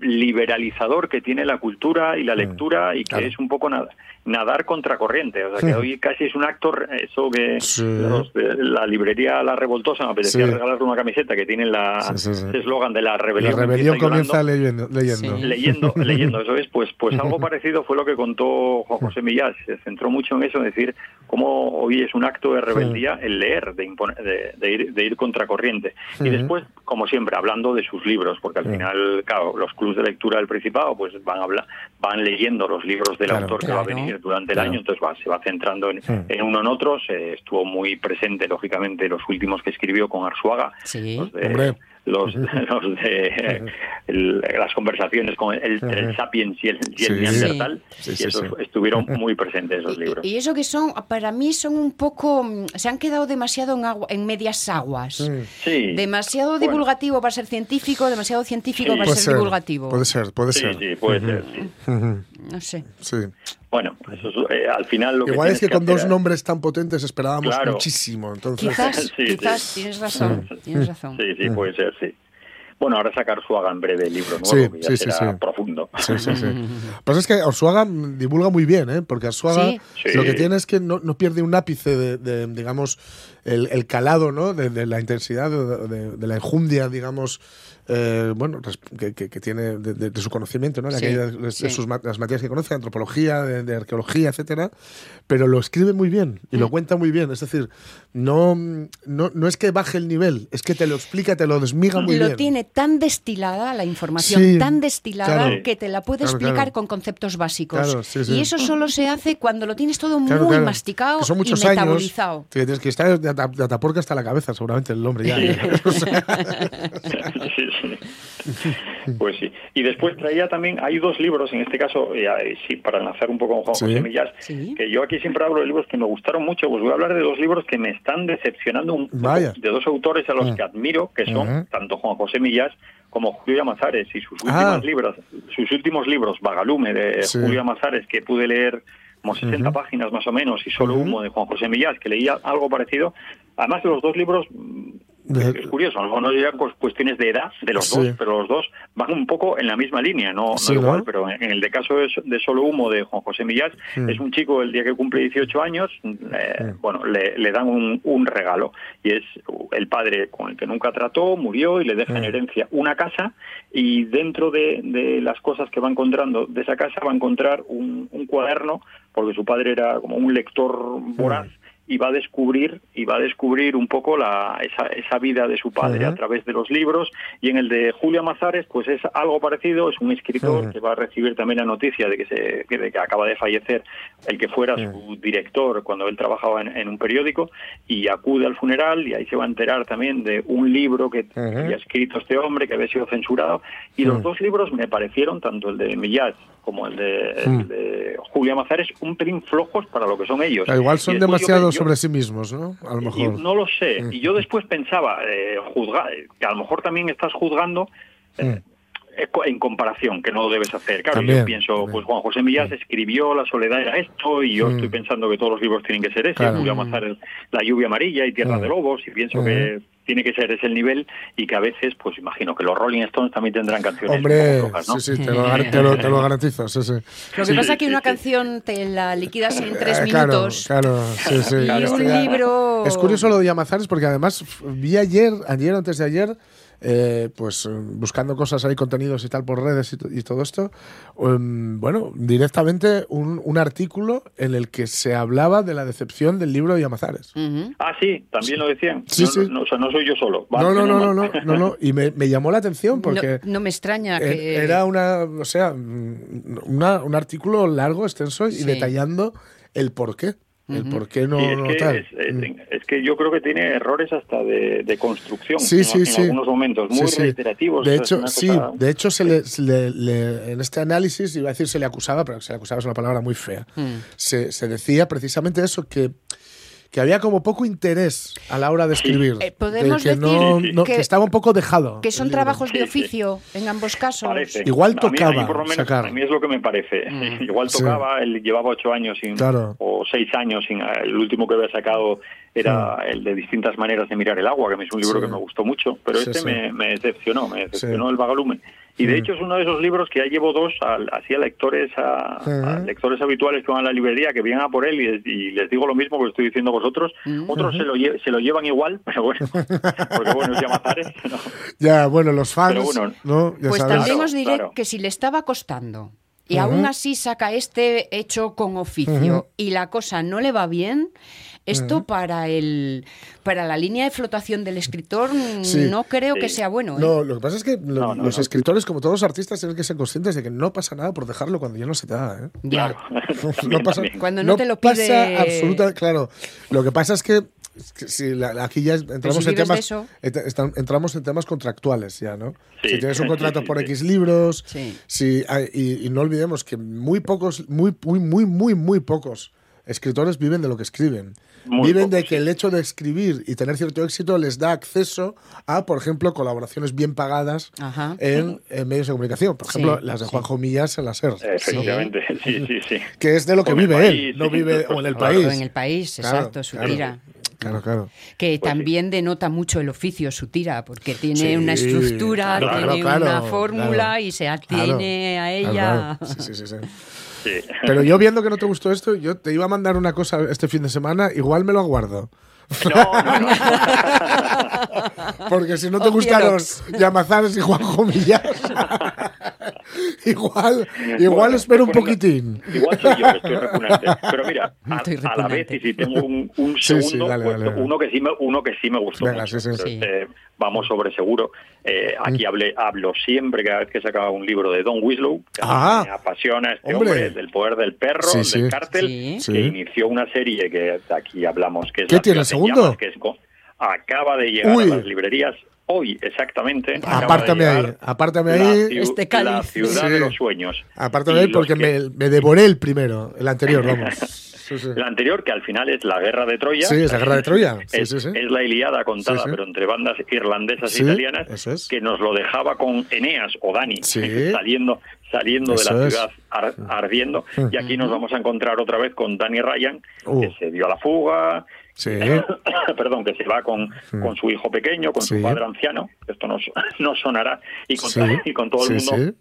liberalizador que tiene la cultura y la lectura y que claro. es un poco nada, nadar contracorriente. O sea, que hoy casi es un acto, re- eso que Sí. los de la librería La Revoltosa me apetecía Sí. regalarle una camiseta que tiene la Sí, sí, sí. ese eslogan de la La rebelión. rebelión empieza comienza llorando leyendo. leyendo. Sí. leyendo, leyendo, eso es, pues, pues algo parecido fue lo que contó Juan José Millás. Se centró mucho en eso, en decir cómo hoy es un acto de rebeldía el leer, de, impone- de, de ir, de ir contracorriente. Y después, como siempre, hablando de sus libros, porque al Sí. final, claro, los clubs de lectura del Principado, pues van a hablar, van leyendo los libros del Claro. autor que va a venir durante Claro. el año, entonces va, se va centrando en, Sí. en uno en otro. Se estuvo muy presente, lógicamente, los últimos que escribió con Arsuaga, Sí. los de, Hombre. Los, los de el- las conversaciones con el, el Sapiens y el, y el Sí. Neandertal, Sí, y sí, esos sí. estuvieron muy presentes esos libros. Y eso que son, para mí son un poco, se han quedado demasiado en, agua, en medias aguas. Sí. Demasiado Bueno. divulgativo para ser científico, demasiado científico Sí. para Puede ser, ser, divulgativo. puede ser, puede Sí, ser. sí, puede ser. No sé. sí. Bueno, eso es, eh, al final lo Igual que es que con dos nombres tan potentes esperábamos Claro. muchísimo. Entonces, Quizás, Sí, sí. quizás, tienes razón, tienes razón. Sí, sí, puede ser, sí. Bueno, ahora sacar su en breve el libro nuevo, Sí, que ya sí, sí, será sí. profundo. Sí, sí, sí. Pues es que Arsuaga divulga muy bien, ¿eh? Porque Arsuaga Sí. Sí. lo que tiene es que no, no pierde un ápice de, de, digamos, el, el calado, ¿no? De, de la intensidad, de, de- de la enjundia, digamos, eh, bueno, que, que- que tiene de, de- de su conocimiento, ¿no? De Sí, aquellas- de sí. sus ma- las materias que conoce, de antropología, de, de arqueología, etcétera, pero lo escribe muy bien y lo Mm. cuenta muy bien. Es decir, no, no, no es que baje el nivel, es que te lo explica, te lo desmiga muy lo bien. tiene tan destilada, la información Sí, tan destilada, claro. que te la puede Claro, explicar claro. con conceptos básicos. Claro, sí, sí. Y eso solo se hace cuando lo tienes todo Claro, muy claro. masticado son muchos y años metabolizado. que tienes que estar de, ata- de ataporca hasta la cabeza, seguramente el hombre ya. O sea, Sí, sí. Pues sí. Y después traía también, hay dos libros, en este caso, y ahí sí, para enlazar un poco con Juan Sí. José Millás, Sí. que yo aquí siempre hablo de libros que me gustaron mucho, pues voy a hablar de dos libros que me están decepcionando un poco, Vaya. de dos autores a los Mm. que admiro, que son tanto Juan José Millás como Julio Amazares y sus Ah. últimos libros, sus últimos libros, Vagalume de Sí. Julio Amazares, que pude leer como 60 Ujú. páginas más o menos, y solo Ujú. humo de Juan José Millás, que leía algo parecido. Además, los dos libros De- Es curioso, a lo mejor no dirían pues, cuestiones de edad de los Sí. dos, pero los dos van un poco en la misma línea, no, igual, ¿no? pero en el de caso de, So- de Solo Humo de Juan José Millás, es un chico el día que cumple 18 años, eh, bueno, le, le dan un, un regalo y es el padre con el que nunca trató, murió y le deja en herencia una casa y dentro de, de las cosas que va encontrando de esa casa va a encontrar un, un cuaderno, porque su padre era como un lector voraz y va a descubrir y va a descubrir un poco la, esa, esa vida de su padre a través de los libros. Y en el de Julia Mazares pues es algo parecido es un escritor que va a recibir también la noticia de que se que, de que acaba de fallecer el que fuera su director cuando él trabajaba en, en un periódico y acude al funeral y ahí se va a enterar también de un libro que había escrito este hombre que había sido censurado. Y los dos libros me parecieron tanto el de Millás como el de, el Mm. de Julia Mazares un pelín flojos para lo que son ellos Ah, Igual son demasiado yo- sobre sí mismos, ¿no? A lo y mejor. no lo sé. Mm. Y yo después pensaba, eh, juzgar, que a lo mejor también estás juzgando eh, eh, co- en comparación, que no lo debes hacer. Claro. También, yo pienso, también. pues Juan José Millás escribió La soledad era esto, y yo Mm. estoy pensando que todos los libros tienen que ser ese. Claro. Julio Mazares, La lluvia amarilla y Tierra Mm. de lobos, y pienso Mm. que tiene que ser ese el nivel, y que a veces, pues imagino que los Rolling Stones también tendrán canciones Hombre, flojas, ¿no? sí, sí, te lo, gar- te lo- te lo garantizo, sí, sí. Lo que Sí, pasa es que una sí. canción te la liquidas en tres Eh, claro, minutos. Claro, sí, sí. Y Esto un ya- libro- Es curioso lo de Yamazares porque además vi ayer, ayer o antes de ayer, eh, pues eh, buscando cosas ahí, contenidos y tal por redes y, to- y todo esto, em, bueno, directamente un, un artículo en el que se hablaba de la decepción del libro de Yamazares. Ujú. Ah, sí, también lo decían. Sí, no, sí. no, o sea, no soy yo solo. Vale, No, no, no, no, no, no, no, y me, me llamó la atención porque no me extraña que... era una, o sea, una- un artículo largo, extenso y Sí. detallando el por qué, el por qué no, es, no que, tal. es, es- Mm. es que yo creo que tiene errores hasta de, de construcción Sí, en, sí, en sí. algunos momentos, muy Sí, sí. reiterativos. De hecho, sí, cosa- de hecho se le, se le- le- en este análisis, iba a decir se le acusaba, pero se le acusaba es una palabra muy fea. Mm. Se, se decía precisamente eso, que, que había como poco interés a la hora de escribir. Eh, podemos de que, decir no- Sí, sí. no- que que- estaba un poco dejado. que son trabajos de Sí, sí. oficio en ambos casos. Parece. Igual A mí- a mí tocaba por lo menos, sacar. A mí es lo que me parece. Igual Sí. tocaba, él llevaba ocho años sin, Claro. o seis años sin. El último que había sacado era el de distintas maneras de mirar el agua, que es un libro Sí. que me gustó mucho, pero Sí, este sí. Me, me decepcionó, me decepcionó Sí. el vagalume. Y de Mm. hecho es uno de esos libros que ya llevo dos al- así a lectores a, lectores habituales que van a la librería que vienen a por él y, les- y les digo lo mismo que estoy diciendo a vosotros. Otros se, lo lle- se lo llevan igual, pero bueno, porque bueno, es Llamazares. ¿no? Ya, bueno, los fans, Pero bueno, ¿no? Ya Pues sabes. también os diré claro. que si le estaba costando y Ujú. aún así saca este hecho con oficio y la cosa no le va bien, esto para el para la línea de flotación del escritor mm, Sí. no creo Sí. que sea bueno. ¿eh? No, lo que pasa es que lo- No, no, los no. escritores, como todos los artistas, tienen que ser conscientes de que no pasa nada por dejarlo cuando ya no se te da. ¿eh? Ya. no También, pasa, también. Cuando no te lo pide- pasa absoluta, claro. Lo que pasa es que, la- aquí ya entramos si en temas eso. entramos en temas contractuales ya, ¿no? Sí. Si tienes un contrato Sí, por sí. X libros, Sí. si hay- y, y no olvidemos que muy pocos, muy, muy, muy, muy, muy pocos escritores viven de lo que escriben. Muy viven de que sí. el hecho de escribir y tener cierto éxito les da acceso a, por ejemplo, colaboraciones bien pagadas en, en medios de comunicación. Por ejemplo, Sí, las de sí. Juanjo Millas en la SER. Efectivamente, sí, sí, sí. Que es de lo que O vive él, no sí, vive o en el claro, país. en el país, Claro, exacto, su claro. tira. Claro, claro. Que Pues sí. también denota mucho el oficio, su tira, porque tiene Sí, una estructura, claro, tiene claro, una fórmula claro. y se Claro, atiene a ella. claro, claro. Sí, sí, sí, sí. sí. Pero yo viendo que no te gustó esto, yo te iba a mandar una cosa este fin de semana, igual me lo aguardo. No, no, no. Porque si no te Oh, gustaron cielos. Llamazares y Juanjo Millas, igual, igual Bueno, espero un poquitín. Igual soy yo que estoy repugnante. Pero mira, a, la vez, y si tengo un, un Sí, sí, segundo, dale, pues dale, dale. uno que sí me, uno que sí me gustó Venga, mucho. sí, sí, pero sí. este, vamos sobre seguro. Eh, aquí hablé, hablo siempre cada vez que sacaba un libro de Don Winslow. que Ah. me apasiona este Hombre. hombre, del poder del perro, Sí, del sí. cártel, Sí. Sí. que inició una serie que aquí hablamos, que es ¿Qué La tiene, el segundo? llamas, que es acaba de llegar Uy. a las librerías hoy, exactamente. de Apártame ahí, apártame la ahí. Este cáliz. La ciudad Sí. de los sueños. De ahí porque que- me, me devoré el primero, el anterior, vamos. Sí, sí. El anterior, que al final es la guerra de Troya. Sí, es la guerra de Troya. Sí, es, sí, sí. es la Iliada contada, Sí, sí. pero entre bandas irlandesas Sí, e italianas, es. que nos lo dejaba con Eneas o Dani, Sí. saliendo, saliendo de Eso la es. ciudad ar- ardiendo. Y aquí nos vamos a encontrar otra vez con Dani Ryan, Uh. que se dio a la fuga, Sí. perdón, que se va con, con su hijo pequeño, con Sí. su padre anciano, esto no, no sonará, y con, Sí. y con todo el mundo.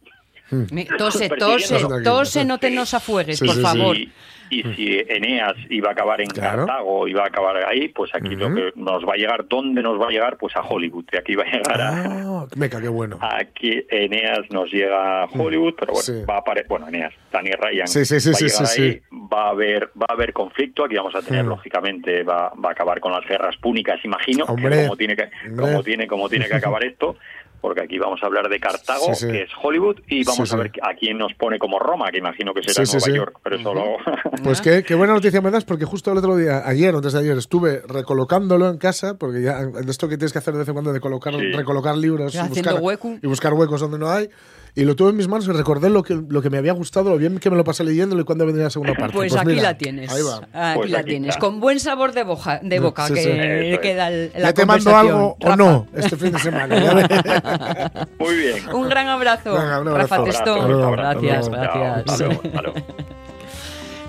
Tose, tose, tose, no te nos afueres, Sí, por sí, sí. favor. Y, y si Eneas iba a acabar en Claro. Cartago, iba a acabar ahí, pues aquí lo que nos va a llegar, ¿dónde nos va a llegar? Pues a Hollywood. Y aquí va a llegar a, Ah, meca, qué bueno. Aquí Eneas nos llega a Hollywood, pero bueno, Sí. va a aparecer, bueno, Eneas, Daniel Ryan Sí, sí, sí, va a sí, llegar sí, ahí, sí. Va a haber, va a haber conflicto, aquí vamos a tener, Mm. lógicamente, va, va a acabar con las guerras púnicas, imagino, Hombre, como tiene que, hombre. como tiene, como tiene que acabar esto, porque aquí vamos a hablar de Cartago, Sí, sí. que es Hollywood, y vamos Sí, a ver a quién nos pone como Roma, que imagino que será Sí, sí, Nueva sí. York, pero eso lo... Pues qué, qué buena noticia me das, porque justo el otro día, ayer o antes de ayer, estuve recolocándolo en casa, porque ya de esto que tienes que hacer de vez en cuando de colocar, Sí. recolocar libros y Haciendo buscar, hueco. y buscar huecos donde no hay. Y lo tuve en mis manos y recordé lo que, lo que me había gustado, lo bien que me lo pasé leyéndolo y cuándo vendría la segunda parte. Pues, aquí mira, la tienes. Ahí va. Aquí Pues la aquí tienes. está. Con buen sabor de, boja, de boca Sí, que sí. Queda el- la ¿Ya te mando algo o no este fin de semana? Muy bien. Un gran abrazo. Venga, un abrazo. Rafa Testón. Gracias, abrazo. gracias.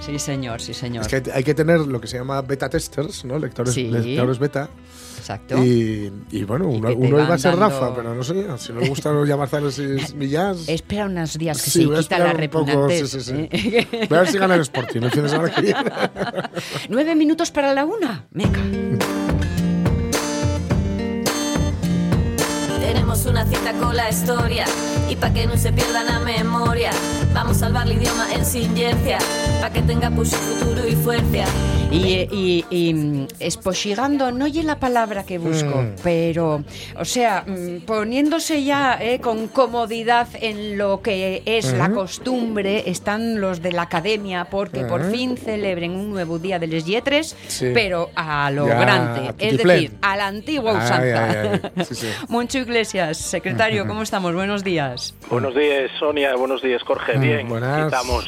Sí, señor, sí, señor. es que hay, que tener lo que se llama beta testers, ¿no? Lectores, Sí. lectores beta. Exacto. Y, y bueno, Y uno, iba a ser dando- Rafa, pero no sé, si no le gustan llamar Zares y Millás. Espera unos días que Sí, se quita la repugnantez. sí, sí, sí. ¿eh? Voy a ver si gana el Sporting el fin de semana que viene. Nueve minutos para la una. Meca. Tenemos una cita con la historia y pa' que no se pierda la memoria. Vamos a salvar el idioma en silencia, pa' que tenga pues futuro y fuerza. Y, y, y, mm, espochigando, no oye la palabra que busco, Mm. pero, o sea, mm, poniéndose ya eh, con comodidad en lo que es la costumbre, están los de la academia porque por fin celebren un nuevo día de les Yetres, Sí. pero a lo Ya, grande, a es decir, a la antigua usanza. Sí, sí. Moncho Iglesias, secretario, ¿cómo estamos? Buenos días. Buenos días, Sonia. Buenos días, Jorge. Bien, Buenas. estamos.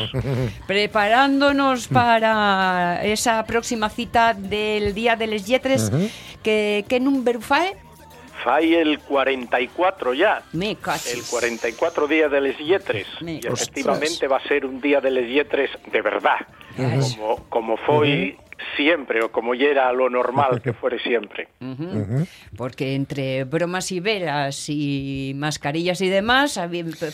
preparándonos para esa próxima cita del Día de les Yetres, que, ¿qué número fae? Fai el 44 ya. Me cachis. El 44 día de les Yetres. Me- Y efectivamente va a ser un día de les Yetres de verdad. Como, como fue siempre, o como ya era lo normal que fuere siempre. Porque entre bromas y veras y mascarillas y demás,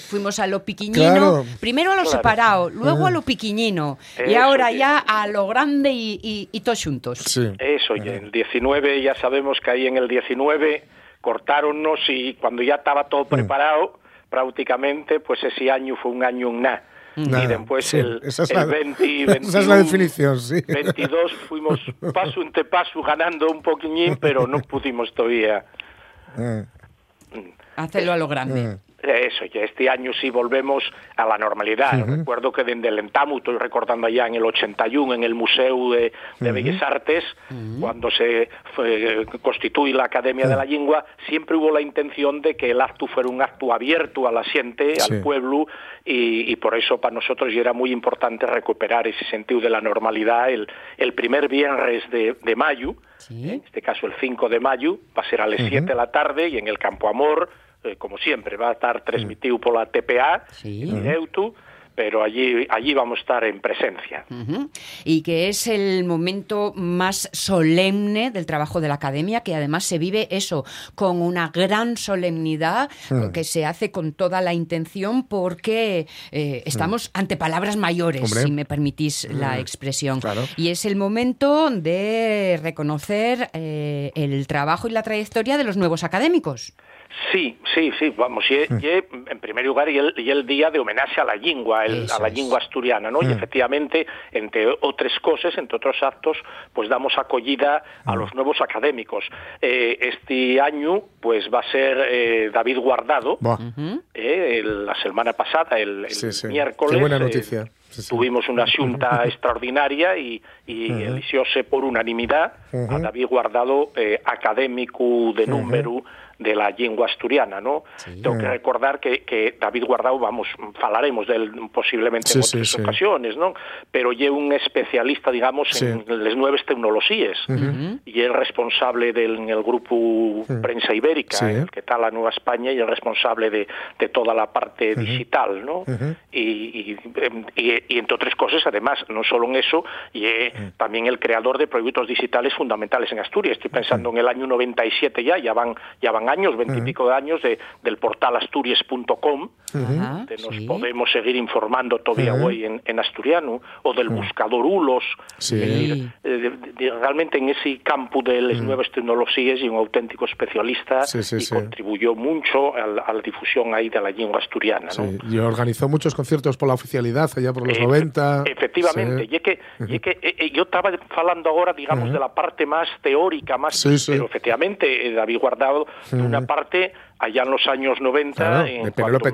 fuimos a lo piquiñino. Claro. Primero a lo Claro. separado, luego a lo piquiñino. y ahora ya a lo grande y, y, y todos juntos. Sí. Eso, y el 19, ya sabemos que ahí en el 19 cortáronnos y cuando ya estaba todo Mm. preparado, prácticamente, pues ese año fue un año en nada. Nada, Y después sí, el, esa es el la- 20, esa es la 21, definición, sí. 22 fuimos paso ante paso ganando un poquillín, pero no pudimos todavía. Eh, Hacerlo a lo grande. Eso, ya este año sí volvemos a la normalidad. Recuerdo que desde el Entamu, estoy recordando allá en el 81, en el Museo de, de Bellas Artes, cuando se fue- constituye la Academia de la Lengua, siempre hubo la intención de que el acto fuera un acto abierto a la gente, Sí. al pueblo, y, y por eso para nosotros ya era muy importante recuperar ese sentido de la normalidad el, el primer viernes de, de mayo, Sí. en este caso el 5 de mayo, va a ser a las 7 de la tarde y en el Campo Amor, eh, como siempre, va a estar transmitido por la TPA, Sí. en pero allí, allí vamos a estar en presencia. Y que es el momento más solemne del trabajo de la academia, que además se vive eso con una gran solemnidad, que se hace con toda la intención, porque eh, estamos ante palabras mayores, Hombre. si me permitís la expresión. claro. Y es el momento de reconocer eh, el trabajo y la trayectoria de los nuevos académicos. Sí, sí, sí, vamos, y, y, en primer lugar, y el, y el día de homenaje a la lengua, el- a la es. lengua asturiana, ¿no? Y efectivamente, entre otras cosas, entre otros actos, pues damos acogida a los nuevos académicos. Eh, este año, pues va a ser eh, David Guardado, eh, el- la semana pasada, el, el Sí, sí. miércoles. Qué buena noticia. Sí, sí. Tuvimos una junta extraordinaria y, y eligióse por unanimidad a David Guardado, eh, académico de número de la lengua asturiana, ¿no? Tengo que recordar que, que David Guardao, vamos, falaremos de él posiblemente Sí, en otras sí. ocasiones, ¿no? Pero lle un especialista, digamos, en las nuevas tecnologías y es responsable del el grupo Prensa Ibérica, el que está la Nueva España y es responsable de, de toda la parte digital, ¿no? y, y, em, y- y, entre otras cosas, además, no solo en eso, y también el creador de proyectos digitales fundamentales en Asturias. Estoy pensando en el año 97 ya, ya van, ya van años, veintipico de años, de, del portal asturias.com, Ajá, donde nos sí. podemos seguir informando todavía hoy en, en asturiano, o del buscador Ulos. Sí. Es decir, eh, de- de- realmente en ese campo de las nuevas tecnologías y un auténtico especialista Sí, sí, y sí. contribuyó mucho a la, a la difusión ahí de la lengua asturiana. ¿no? Sí, y organizó muchos conciertos por la oficialidad allá por los Efe- 90. Efectivamente, Sí. y é que, y é que eh, eh, yo estaba falando ahora, digamos, de la parte más teórica, más, Sí, sí. pero efectivamente eh, David Guardado de una parte allá en los años 90 Claro, en cuanto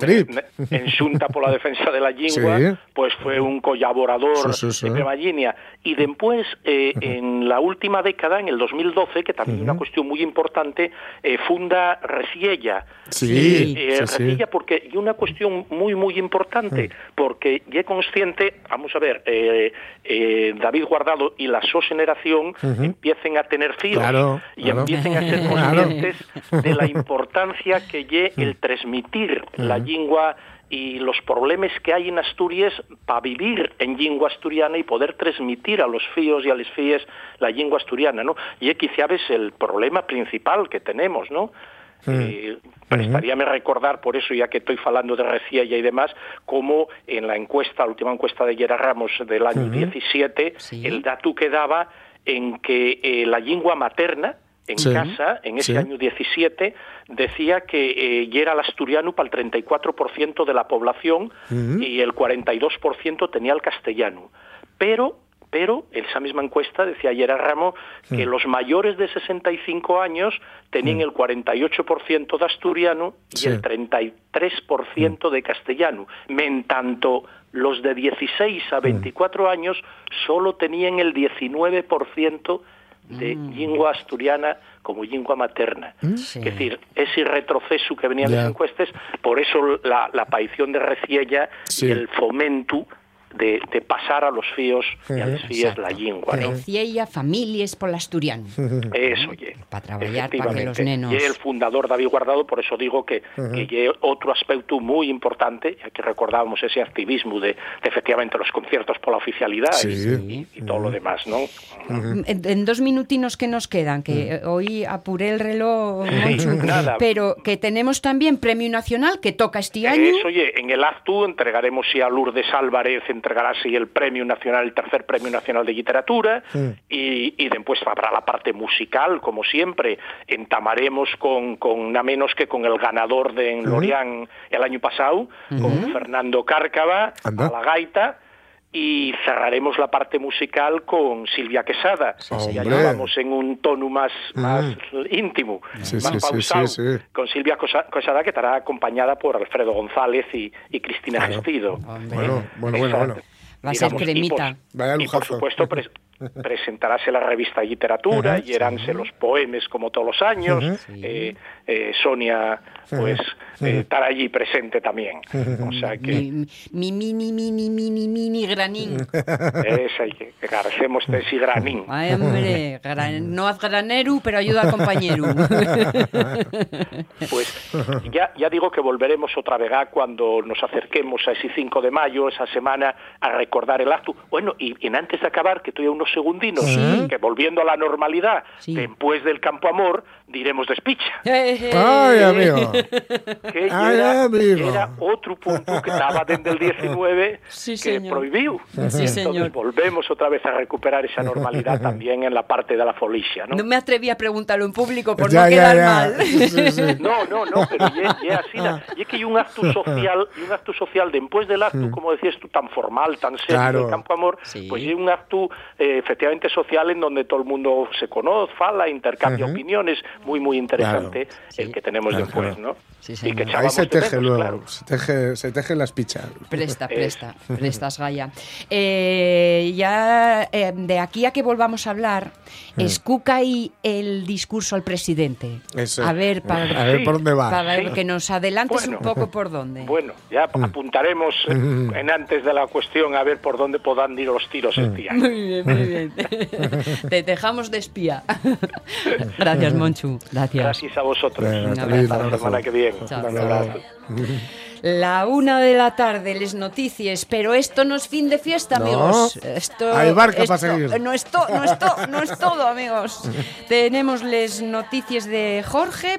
en por la defensa de la lengua, Sí. pues fue un colaborador Sí, sí, de Crema Línea. y después eh, en la última década, en el 2012, que también es una cuestión muy importante, eh, funda Resiella. Sí, Eh. Resiella porque y una cuestión muy muy importante porque ya consciente vamos a ver eh, eh, David Guardado y la so generación empiecen a tener fíos Claro, y claro. empiecen a ser conscientes de la importancia que lle el transmitir la lengua y los problemas que hay en Asturias para vivir en lengua asturiana y poder transmitir a los fíos y a las fías la lengua asturiana, ¿no? Y es quizás el problema principal que tenemos, ¿no? Eh, prestaríame recordar, por eso ya que estoy hablando de Reciella y demás, como en la encuesta, la última encuesta de Yera Ramos del año 17, Sí. el dato que daba en que eh, la lengua materna en Sí. casa, en ese Sí. año 17, decía que eh, ya era el asturiano para el 34% de la población y el 42% tenía el castellano. Pero pero esa misma encuesta decía ayer a Ramo que los mayores de 65 años tenían el 48% de asturiano y el 33% de castellano, men tanto los de 16 a 24 años solo tenían el 19% de lengua asturiana como lengua materna. Sí. Es decir, ese retroceso que venían Ya. las encuestas, por eso la, la aparición de Reciella Sí. y el fomento de, de pasar a los fíos y a las fías la lengua. ¿no? Reciella Familias por asturiano. Eso, oye. Pa traballar pa que los nenos- Y el fundador David Guardado, por eso digo que, que otro aspecto muy importante, ya que recordábamos ese activismo de, de efectivamente los conciertos por la oficialidad Sí. y, y todo lo demás, ¿no? En, en dos minutinos que nos quedan, que hoy apuré el reloj, Monchu, Nada. pero que tenemos también Premio Nacional que toca este año. Eso, oye, en el acto entregaremos sí a Lourdes Álvarez, entregará sí el Premio Nacional, el tercer Premio Nacional de Literatura, y, y después habrá la parte musical, como siempre. Entamaremos con, con nada menos que con el ganador de en Lorient el año pasado, con Fernando Cárcava, a la gaita, y cerraremos la parte musical con Silvia Quesada. Ya Hombre. vamos en un tono más, más íntimo, Sí, más sí, sí, pausado, sí, sí. con Silvia Quesada, que estará acompañada por Alfredo González y, y Cristina Gestido. Bueno, bueno, bueno, bueno. Va a ser y cremita. por- Vaya y por lujazo. supuesto presentarase la revista Literatura y eranse los poemas como todos los años. Eh, eh, Sonia, pues, eh, estará allí presente también. O sea que Mi, mi mini, mini, mini, mini granín. es ahí que agradecemos de ese granín. Ay, hombre, gran- no haz granero, pero ayuda al compañero. Pues ya, ya digo que volveremos otra vez a cuando nos acerquemos a ese 5 de mayo, esa semana, a recordar el acto. Bueno, y, y antes de acabar, que estoy a unos segundinos, que volviendo a la normalidad, Sí. después del Campo Amor, diremos despicha. Ay, amigo. que Ay, era, amigo. era otro punto que estaba desde el 19 Sí, que señor. prohibió. Sí, Entonces señor. volvemos otra vez a recuperar esa normalidad también en la parte de la folicia, ¿no? No me atreví a preguntarlo en público por Ya, no ya, quedar ya. mal. Sí, sí. No, no, no, pero ya, ya así, na- ya que hay un acto social, y un acto social después del acto, como decías tú, tan formal, tan serio Claro. del Campo Amor, Sí. pues hay un acto eh, eh, efectivamente social en donde todo el mundo se conoce, fala, intercambia opiniones, muy muy interesante el que tenemos Claro, después, claro. ¿no? Sí, y que Ahí se teje menos, luego, claro. se, teje, se tejen las pichas. Presta, presta, prestas, Gaya. Eh, ya eh, de aquí a que volvamos a hablar, escuca ahí el discurso al presidente. Eso. A ver, para, A ver por dónde va. para ver Sí. que nos adelantes Bueno. un poco por dónde. Bueno, ya apuntaremos eh, en antes de la cuestión a ver por dónde puedan ir los tiros el día. Muy bien, muy bien. Te dejamos de espía. Gracias, Monchu. Gracias. Gracias a vosotros. Feliz, Hasta la abrazo. semana que viene. Chao. Un abrazo. La una de la tarde, les noticias, pero esto no es fin de fiesta, No. amigos. Esto, Hay barca esto pa' seguir. No es, to- no, es to- no es todo, amigos. Tenemos les noticias de Jorge,